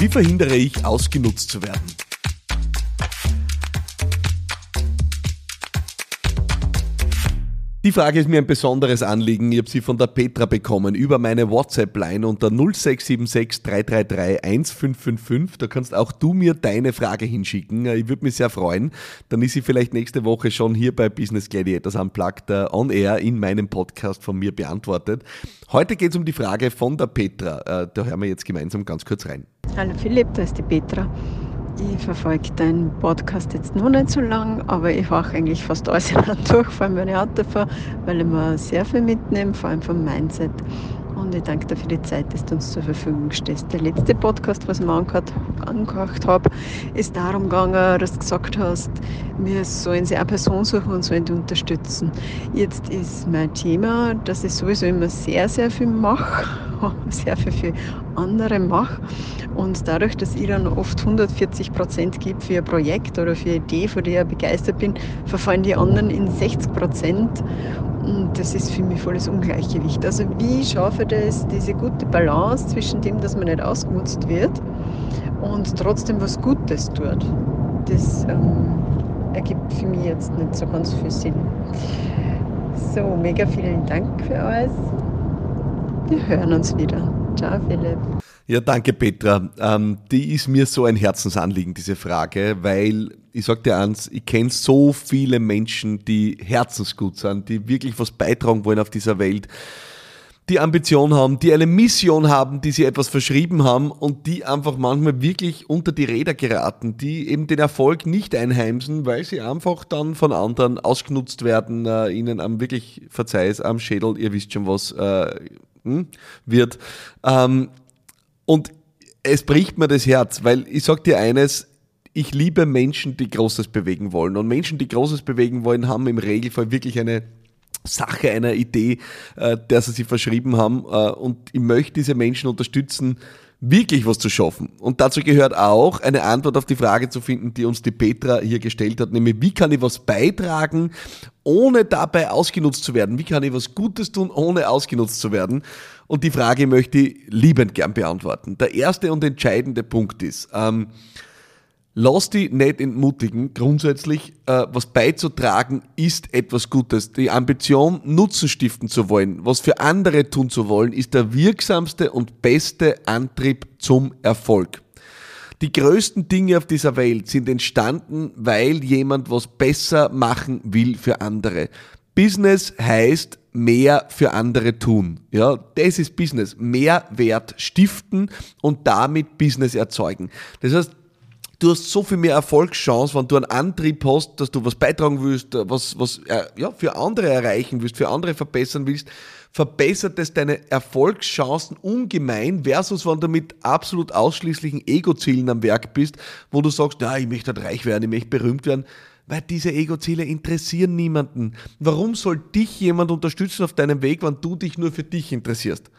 Wie verhindere ich, ausgenutzt zu werden? Die Frage ist mir ein besonderes Anliegen. Ich habe sie von der Petra bekommen über meine WhatsApp-Line unter 0676 333 1555. Da kannst auch du mir deine Frage hinschicken. Ich würde mich sehr freuen. Dann ist sie vielleicht nächste Woche schon hier bei Business Gladiators Unplugged uh, on Air in meinem Podcast von mir beantwortet. Heute geht es um die Frage von der Petra. Uh, da hören wir jetzt gemeinsam ganz kurz rein. Hallo Philipp, da ist die Petra. Ich verfolge deinen Podcast jetzt noch nicht so lang, aber ich mache eigentlich fast alles durch, vor allem wenn ich Auto fahre, weil ich mir sehr viel mitnehme, vor allem vom Mindset. Und ich danke dir für die Zeit, dass du uns zur Verfügung stehst. Der letzte Podcast, was ich mir angehört, habe, ist darum gegangen, dass du gesagt hast, wir sollen sie eine Person suchen und sollen die unterstützen. Jetzt ist mein Thema, dass ich sowieso immer sehr, sehr viel mache, sehr viel für andere mache. Und dadurch, dass ich dann oft 140 Prozent gebe für ein Projekt oder für eine Idee, von der ich begeistert bin, verfallen die anderen in 60 Prozent. Und das ist für mich volles Ungleichgewicht. Also wie schaffe ich das, diese gute Balance zwischen dem, dass man nicht ausgenutzt wird und trotzdem was Gutes tut? Das ähm, ergibt für mich jetzt nicht so ganz viel Sinn. So, mega vielen Dank für alles. Wir hören uns wieder. Ciao, Philipp. Ja, danke Petra. Ähm, die ist mir so ein Herzensanliegen, diese Frage, weil ich sag dir eins, ich kenne so viele Menschen, die herzensgut sind, die wirklich was beitragen wollen auf dieser Welt, die Ambition haben, die eine Mission haben, die sie etwas verschrieben haben und die einfach manchmal wirklich unter die Räder geraten, die eben den Erfolg nicht einheimsen, weil sie einfach dann von anderen ausgenutzt werden, äh, ihnen am wirklich, verzeih's, am Schädel, ihr wisst schon was, äh, hm, wird. Ähm, und es bricht mir das Herz, weil ich sag dir eines, ich liebe Menschen, die Großes bewegen wollen. Und Menschen, die Großes bewegen wollen, haben im Regelfall wirklich eine Sache, eine Idee, äh, der sie sich verschrieben haben. Äh, und ich möchte diese Menschen unterstützen, wirklich was zu schaffen. Und dazu gehört auch eine Antwort auf die Frage zu finden, die uns die Petra hier gestellt hat, nämlich wie kann ich was beitragen, ohne dabei ausgenutzt zu werden? Wie kann ich was Gutes tun, ohne ausgenutzt zu werden? Und die Frage möchte ich liebend gern beantworten. Der erste und entscheidende Punkt ist, ähm, Lass dich nicht entmutigen. Grundsätzlich, äh, was beizutragen, ist etwas Gutes. Die Ambition, Nutzen stiften zu wollen, was für andere tun zu wollen, ist der wirksamste und beste Antrieb zum Erfolg. Die größten Dinge auf dieser Welt sind entstanden, weil jemand was besser machen will für andere. Business heißt mehr für andere tun. Ja, das ist Business. Mehrwert stiften und damit Business erzeugen. Das heißt, du hast so viel mehr Erfolgschance, wenn du einen Antrieb hast, dass du was beitragen willst, was, was äh, ja, für andere erreichen willst, für andere verbessern willst, verbessert es deine Erfolgschancen ungemein, versus wenn du mit absolut ausschließlichen Ego-Zielen am Werk bist, wo du sagst, ja, ich möchte halt reich werden, ich möchte berühmt werden, weil diese Ego-Ziele interessieren niemanden. Warum soll dich jemand unterstützen auf deinem Weg, wenn du dich nur für dich interessierst?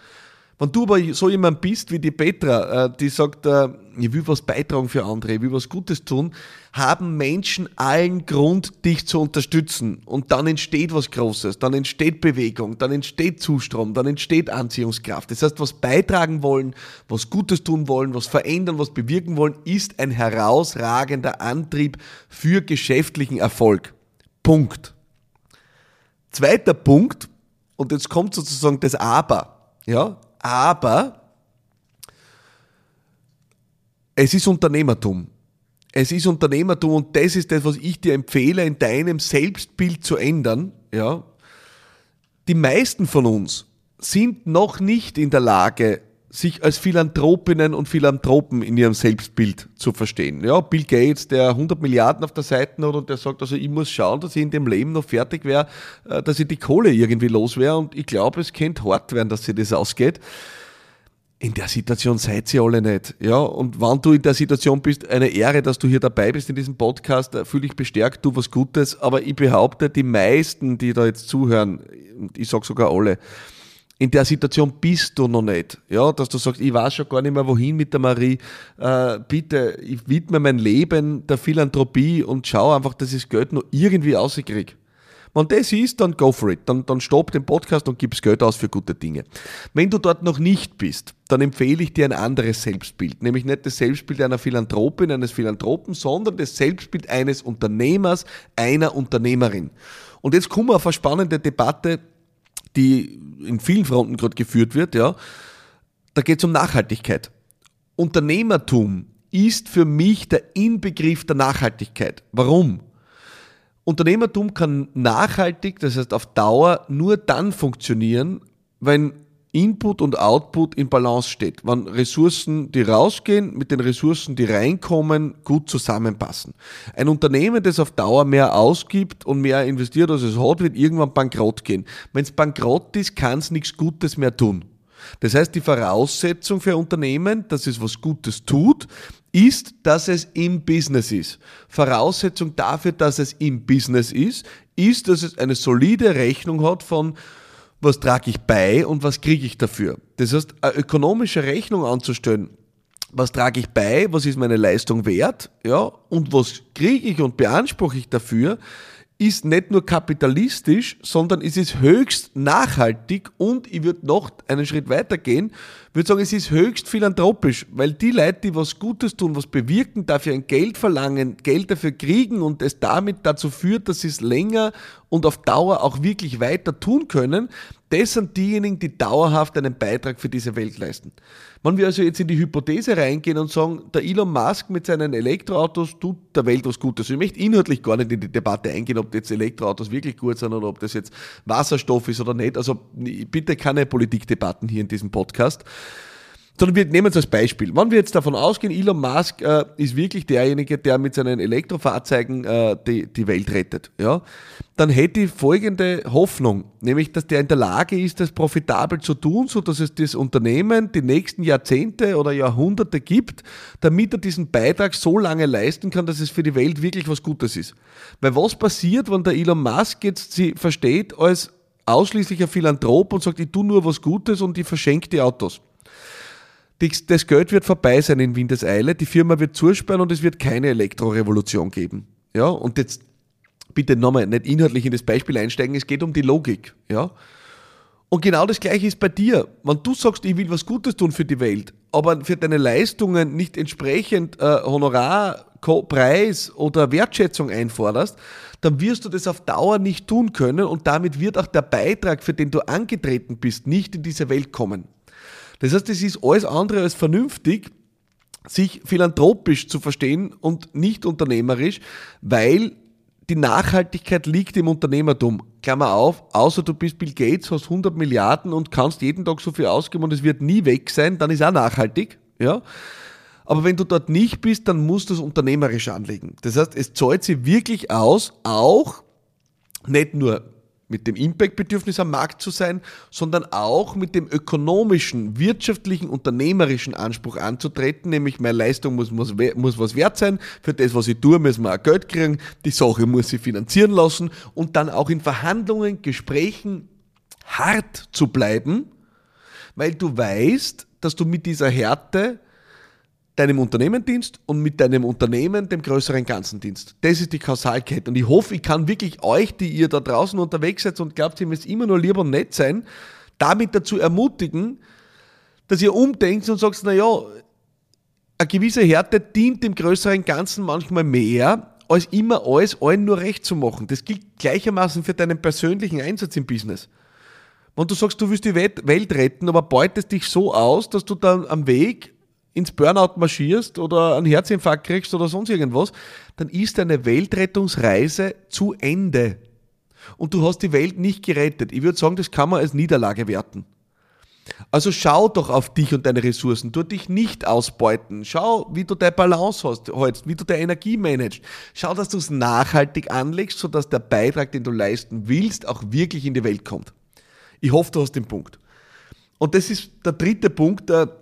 Wenn du aber so jemand bist wie die Petra, äh, die sagt, äh, ich will was beitragen für andere, ich will was Gutes tun, haben Menschen allen Grund, dich zu unterstützen. Und dann entsteht was Großes, dann entsteht Bewegung, dann entsteht Zustrom, dann entsteht Anziehungskraft. Das heißt, was beitragen wollen, was Gutes tun wollen, was verändern, was bewirken wollen, ist ein herausragender Antrieb für geschäftlichen Erfolg. Punkt. Zweiter Punkt, und jetzt kommt sozusagen das Aber. Ja, aber es ist Unternehmertum. Es ist Unternehmertum und das ist das, was ich dir empfehle, in deinem Selbstbild zu ändern. Ja. Die meisten von uns sind noch nicht in der Lage, sich als Philanthropinnen und Philanthropen in ihrem Selbstbild zu verstehen. Ja, Bill Gates, der 100 Milliarden auf der Seite hat und der sagt, also ich muss schauen, dass ich in dem Leben noch fertig wäre, äh, dass ich die Kohle irgendwie los wäre und ich glaube, es könnte hart werden, dass sich das ausgeht. In der Situation seid ihr alle nicht. Ja, und wenn du in der Situation bist, eine Ehre, dass du hier dabei bist in diesem Podcast, äh, fühle ich bestärkt, du was Gutes, aber ich behaupte, die meisten, die da jetzt zuhören, ich sag sogar alle, in der Situation bist du noch nicht. Ja, dass du sagst, ich weiß schon gar nicht mehr wohin mit der Marie. Äh, bitte, ich widme mein Leben der Philanthropie und schaue einfach, dass ich das Geld noch irgendwie rauskriege. Wenn das ist, dann go for it. Dann, dann stopp den Podcast und gib's Geld aus für gute Dinge. Wenn du dort noch nicht bist, dann empfehle ich dir ein anderes Selbstbild. Nämlich nicht das Selbstbild einer Philanthropin, eines Philanthropen, sondern das Selbstbild eines Unternehmers, einer Unternehmerin. Und jetzt kommen wir auf eine spannende Debatte, die in vielen Fronten gerade geführt wird, ja. Da geht es um Nachhaltigkeit. Unternehmertum ist für mich der Inbegriff der Nachhaltigkeit. Warum? Unternehmertum kann nachhaltig, das heißt auf Dauer, nur dann funktionieren, wenn Input und Output in Balance steht, wenn Ressourcen, die rausgehen, mit den Ressourcen, die reinkommen, gut zusammenpassen. Ein Unternehmen, das auf Dauer mehr ausgibt und mehr investiert, als es hat, wird irgendwann bankrott gehen. Wenn es bankrott ist, kann es nichts Gutes mehr tun. Das heißt, die Voraussetzung für ein Unternehmen, dass es was Gutes tut, ist, dass es im Business ist. Voraussetzung dafür, dass es im Business ist, ist, dass es eine solide Rechnung hat von, was trage ich bei und was kriege ich dafür. Das heißt, eine ökonomische Rechnung anzustellen, was trage ich bei, was ist meine Leistung wert, ja, und was kriege ich und beanspruche ich dafür, ist nicht nur kapitalistisch, sondern es ist höchst nachhaltig und ich würde noch einen Schritt weiter gehen, würde sagen, es ist höchst philanthropisch, weil die Leute, die was Gutes tun, was bewirken, dafür ein Geld verlangen, Geld dafür kriegen und es damit dazu führt, dass sie es länger und auf Dauer auch wirklich weiter tun können, das sind diejenigen, die dauerhaft einen Beitrag für diese Welt leisten. Wenn wir also jetzt in die Hypothese reingehen und sagen, der Elon Musk mit seinen Elektroautos tut der Welt was Gutes. Ich möchte inhaltlich gar nicht in die Debatte eingehen, ob jetzt Elektroautos wirklich gut sind oder ob das jetzt Wasserstoff ist oder nicht. Also bitte keine Politikdebatten hier in diesem Podcast sondern wir nehmen es als Beispiel. Wenn wir jetzt davon ausgehen, Elon Musk äh, ist wirklich derjenige, der mit seinen Elektrofahrzeugen äh, die, die Welt rettet, ja, dann hätte ich folgende Hoffnung, nämlich, dass der in der Lage ist, das profitabel zu tun, so dass es das Unternehmen die nächsten Jahrzehnte oder Jahrhunderte gibt, damit er diesen Beitrag so lange leisten kann, dass es für die Welt wirklich was Gutes ist. Weil was passiert, wenn der Elon Musk jetzt sie versteht als ausschließlicher Philanthrop und sagt, ich tue nur was Gutes und ich verschenke die Autos? Das Geld wird vorbei sein in Windeseile, die Firma wird zusperren und es wird keine Elektrorevolution geben. Ja, und jetzt bitte nochmal nicht inhaltlich in das Beispiel einsteigen, es geht um die Logik. Ja, und genau das Gleiche ist bei dir. Wenn du sagst, ich will was Gutes tun für die Welt, aber für deine Leistungen nicht entsprechend äh, Honorar, Preis oder Wertschätzung einforderst, dann wirst du das auf Dauer nicht tun können und damit wird auch der Beitrag, für den du angetreten bist, nicht in diese Welt kommen. Das heißt, es ist alles andere als vernünftig, sich philanthropisch zu verstehen und nicht unternehmerisch, weil die Nachhaltigkeit liegt im Unternehmertum. Klammer auf, außer du bist Bill Gates, hast 100 Milliarden und kannst jeden Tag so viel ausgeben und es wird nie weg sein, dann ist auch nachhaltig, ja. Aber wenn du dort nicht bist, dann musst du es unternehmerisch anlegen. Das heißt, es zahlt sich wirklich aus, auch nicht nur mit dem Impact-Bedürfnis am Markt zu sein, sondern auch mit dem ökonomischen, wirtschaftlichen, unternehmerischen Anspruch anzutreten, nämlich meine Leistung muss, muss, muss was wert sein, für das, was ich tue, müssen wir auch Geld kriegen, die Sache muss sich finanzieren lassen und dann auch in Verhandlungen, Gesprächen hart zu bleiben, weil du weißt, dass du mit dieser Härte deinem Unternehmen dienst und mit deinem Unternehmen dem größeren Ganzen dienst. Das ist die Kausalkette. Und ich hoffe, ich kann wirklich euch, die ihr da draußen unterwegs seid und glaubt, ihr müsst immer nur lieber nett sein, damit dazu ermutigen, dass ihr umdenkt und sagt, naja, eine gewisse Härte dient dem größeren Ganzen manchmal mehr, als immer alles allen nur recht zu machen. Das gilt gleichermaßen für deinen persönlichen Einsatz im Business. Wenn du sagst, du willst die Welt retten, aber beutest dich so aus, dass du dann am Weg ins Burnout marschierst oder einen Herzinfarkt kriegst oder sonst irgendwas, dann ist deine Weltrettungsreise zu Ende. Und du hast die Welt nicht gerettet. Ich würde sagen, das kann man als Niederlage werten. Also schau doch auf dich und deine Ressourcen, tu dich nicht ausbeuten. Schau, wie du deine Balance hast, hältst, wie du deine Energie managst. Schau, dass du es nachhaltig anlegst, sodass der Beitrag, den du leisten willst, auch wirklich in die Welt kommt. Ich hoffe, du hast den Punkt. Und das ist der dritte Punkt, der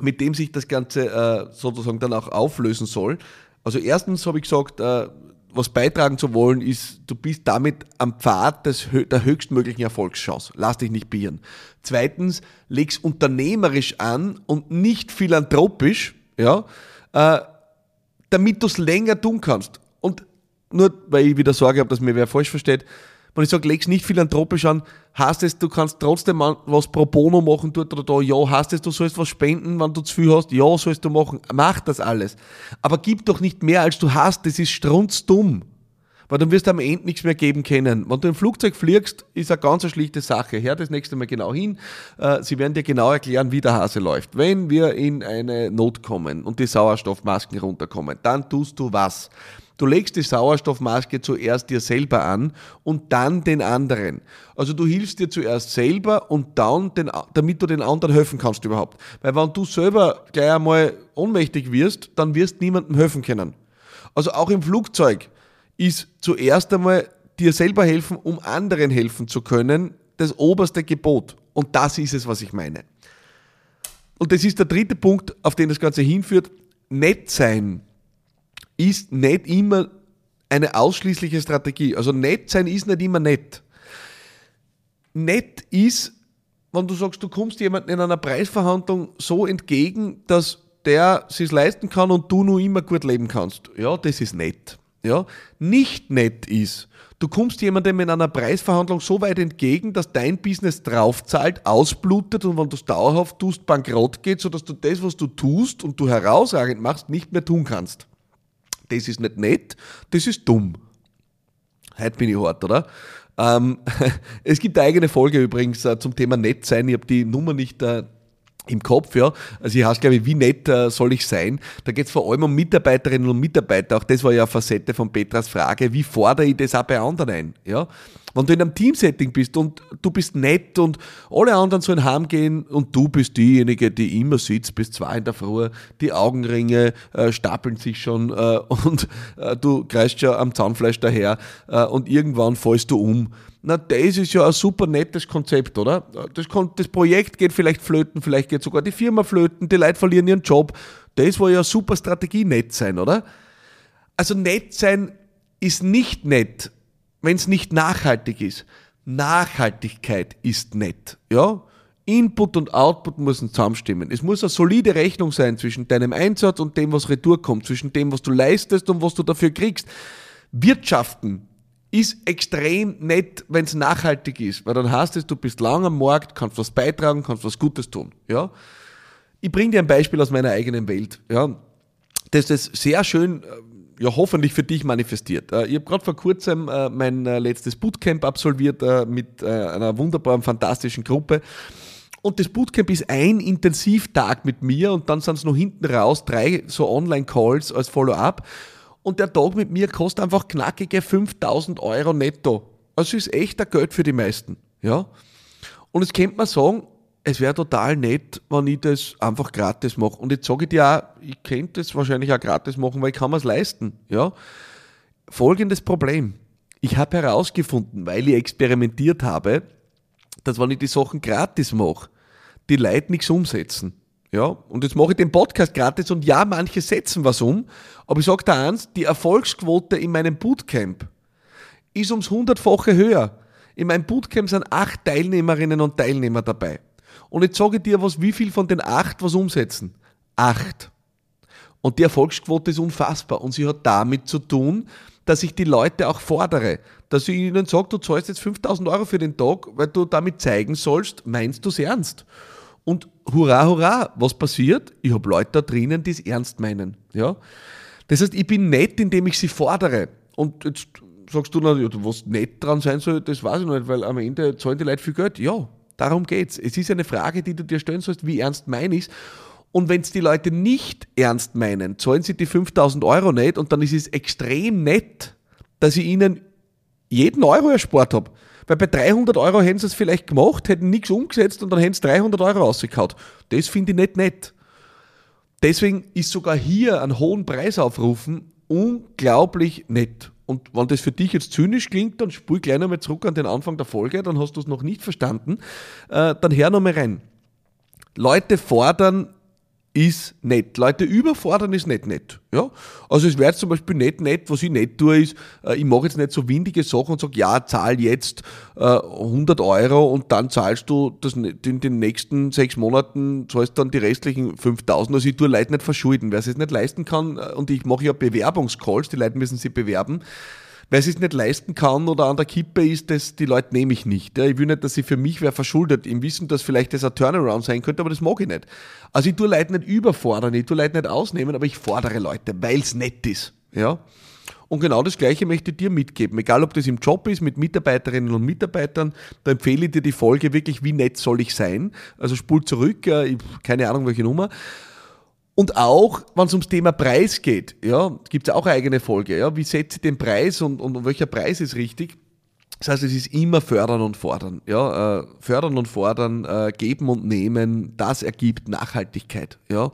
mit dem sich das Ganze äh, sozusagen dann auch auflösen soll. Also erstens habe ich gesagt, äh, was beitragen zu wollen, ist, du bist damit am Pfad des, der höchstmöglichen Erfolgschance. Lass dich nicht bieren. Zweitens, leg's unternehmerisch an und nicht philanthropisch, ja, äh, damit du es länger tun kannst. Und nur, weil ich wieder Sorge habe, dass mir wer falsch versteht, wenn ich sage, leg's nicht philanthropisch an, heißt es, du kannst trotzdem was pro bono machen dort oder da, ja, heißt es, du sollst was spenden, wenn du zu viel hast, ja, sollst du machen, mach das alles. Aber gib doch nicht mehr, als du hast, das ist strunzdumm. Weil dann wirst du am Ende nichts mehr geben können. Wenn du im Flugzeug fliegst, ist eine ganz schlichte Sache. Hör das nächste Mal genau hin. Äh, sie werden dir genau erklären, wie der Hase läuft. Wenn wir in eine Not kommen und die Sauerstoffmasken runterkommen, dann tust du was. Du legst die Sauerstoffmaske zuerst dir selber an und dann den anderen. Also du hilfst dir zuerst selber und dann, den, damit du den anderen helfen kannst überhaupt. Weil wenn du selber gleich einmal ohnmächtig wirst, dann wirst niemandem helfen können. Also auch im Flugzeug ist zuerst einmal dir selber helfen, um anderen helfen zu können, das oberste Gebot. Und das ist es, was ich meine. Und das ist der dritte Punkt, auf den das Ganze hinführt. Nett sein ist nicht immer eine ausschließliche Strategie. Also nett sein ist nicht immer nett. Nett ist, wenn du sagst, du kommst jemandem in einer Preisverhandlung so entgegen, dass der sich leisten kann und du nur immer gut leben kannst. Ja, das ist nett. Ja, nicht nett ist, du kommst jemandem in einer Preisverhandlung so weit entgegen, dass dein Business draufzahlt, ausblutet und wenn du es dauerhaft tust, bankrott geht, sodass du das, was du tust und du herausragend machst, nicht mehr tun kannst das ist nicht nett, das ist dumm. Heute bin ich hart, oder? Ähm, es gibt eine eigene Folge übrigens äh, zum Thema nett sein. Ich habe die Nummer nicht äh, im Kopf, ja. Also ich heißt, glaube ich, wie nett äh, soll ich sein? Da geht es vor allem um Mitarbeiterinnen und Mitarbeiter. Auch das war ja eine Facette von Petras Frage. Wie fordere ich das auch bei anderen ein? Ja. Wenn du in einem Teamsetting bist und du bist nett und alle anderen sollen heimgehen und du bist diejenige, die immer sitzt bis zwei in der Früh, die Augenringe äh, stapeln sich schon äh, und äh, du kreist ja am Zahnfleisch daher äh, und irgendwann fallst du um na, das ist ja ein super nettes Konzept, oder? Das, das Projekt geht vielleicht flöten, vielleicht geht sogar die Firma flöten, die Leute verlieren ihren Job. Das war ja eine super Strategie, nett sein, oder? Also nett sein ist nicht nett, wenn es nicht nachhaltig ist. Nachhaltigkeit ist nett, ja? Input und Output müssen zusammenstimmen. Es muss eine solide Rechnung sein zwischen deinem Einsatz und dem, was retour kommt, zwischen dem, was du leistest und was du dafür kriegst. Wirtschaften ist extrem nett, wenn es nachhaltig ist, weil dann heißt es, du bist lang am Markt, kannst was beitragen, kannst was Gutes tun. Ja? Ich bringe dir ein Beispiel aus meiner eigenen Welt, ja? das das sehr schön, äh, ja hoffentlich für dich manifestiert. Äh, ich habe gerade vor kurzem äh, mein letztes Bootcamp absolviert mit einer wunderbaren, fantastischen Gruppe. Und das Bootcamp ist ein Intensivtag mit mir und dann sind es noch hinten raus drei so Online-Calls als Follow-up. Und der Tag mit mir kostet einfach knackige 5000 Euro netto. Also ist echt ein Geld für die meisten. Ja? Und jetzt könnte man sagen, es wäre total nett, wenn ich das einfach gratis mache. Und jetzt sage ich dir auch, ich könnte das wahrscheinlich auch gratis machen, weil ich kann mir es leisten. Ja? Folgendes Problem. Ich habe herausgefunden, weil ich experimentiert habe, dass wenn ich die Sachen gratis mache, die Leute nichts umsetzen. Ja, und jetzt mache ich den Podcast gratis und ja, manche setzen was um, aber ich sage dir eins, die Erfolgsquote in meinem Bootcamp ist ums hundertfache höher. In meinem Bootcamp sind acht Teilnehmerinnen und Teilnehmer dabei. Und jetzt sage ich dir was, wie viel von den acht was umsetzen? Acht. Und die Erfolgsquote ist unfassbar und sie hat damit zu tun, dass ich die Leute auch fordere, dass ich ihnen sage, du zahlst jetzt 5000 Euro für den Tag, weil du damit zeigen sollst, meinst du es ernst? Und hurra, hurra, was passiert? Ich habe Leute da drinnen, die es ernst meinen. Ja? Das heißt, ich bin nett, indem ich sie fordere. Und jetzt sagst du, na, was nett dran sein soll, das weiß ich noch nicht, weil am Ende zahlen die Leute viel Geld. Ja, darum geht's. Es ist eine Frage, die du dir stellen sollst, wie ernst meine ich Und wenn es die Leute nicht ernst meinen, zahlen sie die 5000 Euro nicht und dann ist es extrem nett, dass ich ihnen jeden Euro erspart habe. Weil bei 300 Euro hätten sie es vielleicht gemacht, hätten nichts umgesetzt und dann hätten sie 300 Euro rausgekaut. Das finde ich nicht nett. Deswegen ist sogar hier einen hohen Preis aufrufen unglaublich nett. Und wenn das für dich jetzt zynisch klingt, dann spul gleich nochmal zurück an den Anfang der Folge, dann hast du es noch nicht verstanden. Äh, dann hör nochmal rein. Leute fordern ist nett. Leute überfordern ist nicht nett. Ja? Also es wäre zum Beispiel nicht nett, was ich nicht tue, ist, äh, ich mache jetzt nicht so windige Sachen und sage, ja, zahl jetzt äh, 100 Euro und dann zahlst du das in den nächsten sechs Monaten, zahlst dann die restlichen 5000. Also ich tue Leute nicht verschulden. Wer es nicht leisten kann, äh, und ich mache ja Bewerbungscalls, die Leute müssen sich bewerben, sie es nicht leisten kann oder an der Kippe ist, das, die Leute nehme ich nicht. Ich will nicht, dass sie für mich wer verschuldet, im Wissen, dass vielleicht das ein Turnaround sein könnte, aber das mag ich nicht. Also ich tue Leute nicht überfordern, ich tue Leute nicht ausnehmen, aber ich fordere Leute, weil es nett ist. Ja. Und genau das Gleiche möchte ich dir mitgeben. Egal, ob das im Job ist, mit Mitarbeiterinnen und Mitarbeitern, da empfehle ich dir die Folge wirklich, wie nett soll ich sein. Also spul zurück, keine Ahnung welche Nummer. Und auch, wenn es ums Thema Preis geht, ja, gibt es auch eine eigene Folge. Ja, wie setze ich den Preis und, und welcher Preis ist richtig? Das heißt, es ist immer fördern und fordern. Ja, äh, fördern und fordern, äh, geben und nehmen, das ergibt Nachhaltigkeit. Ja,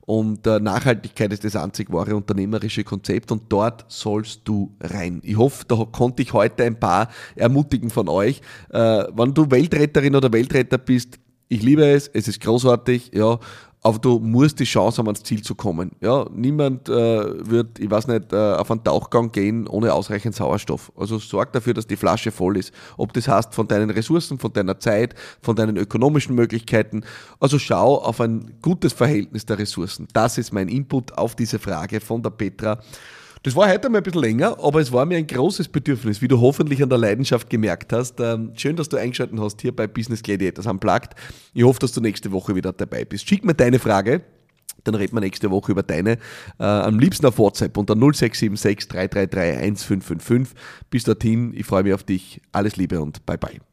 und äh, Nachhaltigkeit ist das einzig wahre unternehmerische Konzept und dort sollst du rein. Ich hoffe, da konnte ich heute ein paar ermutigen von euch. Äh, wenn du Weltretterin oder Weltretter bist, ich liebe es, es ist großartig, ja, aber du musst die Chance haben, ans Ziel zu kommen. Ja, niemand äh, wird, ich weiß nicht, äh, auf einen Tauchgang gehen ohne ausreichend Sauerstoff. Also sorg dafür, dass die Flasche voll ist. Ob das heißt von deinen Ressourcen, von deiner Zeit, von deinen ökonomischen Möglichkeiten. Also schau auf ein gutes Verhältnis der Ressourcen. Das ist mein Input auf diese Frage von der Petra. Das war heute mal ein bisschen länger, aber es war mir ein großes Bedürfnis, wie du hoffentlich an der Leidenschaft gemerkt hast. Ähm, schön, dass du eingeschaltet hast hier bei Business Gladiators Unplugged. Ich hoffe, dass du nächste Woche wieder dabei bist. Schick mir deine Frage. Dann reden wir nächste Woche über deine. Äh, am liebsten auf WhatsApp unter 0676 333 1555. Bis dorthin, ich freue mich auf dich. Alles Liebe und bye bye.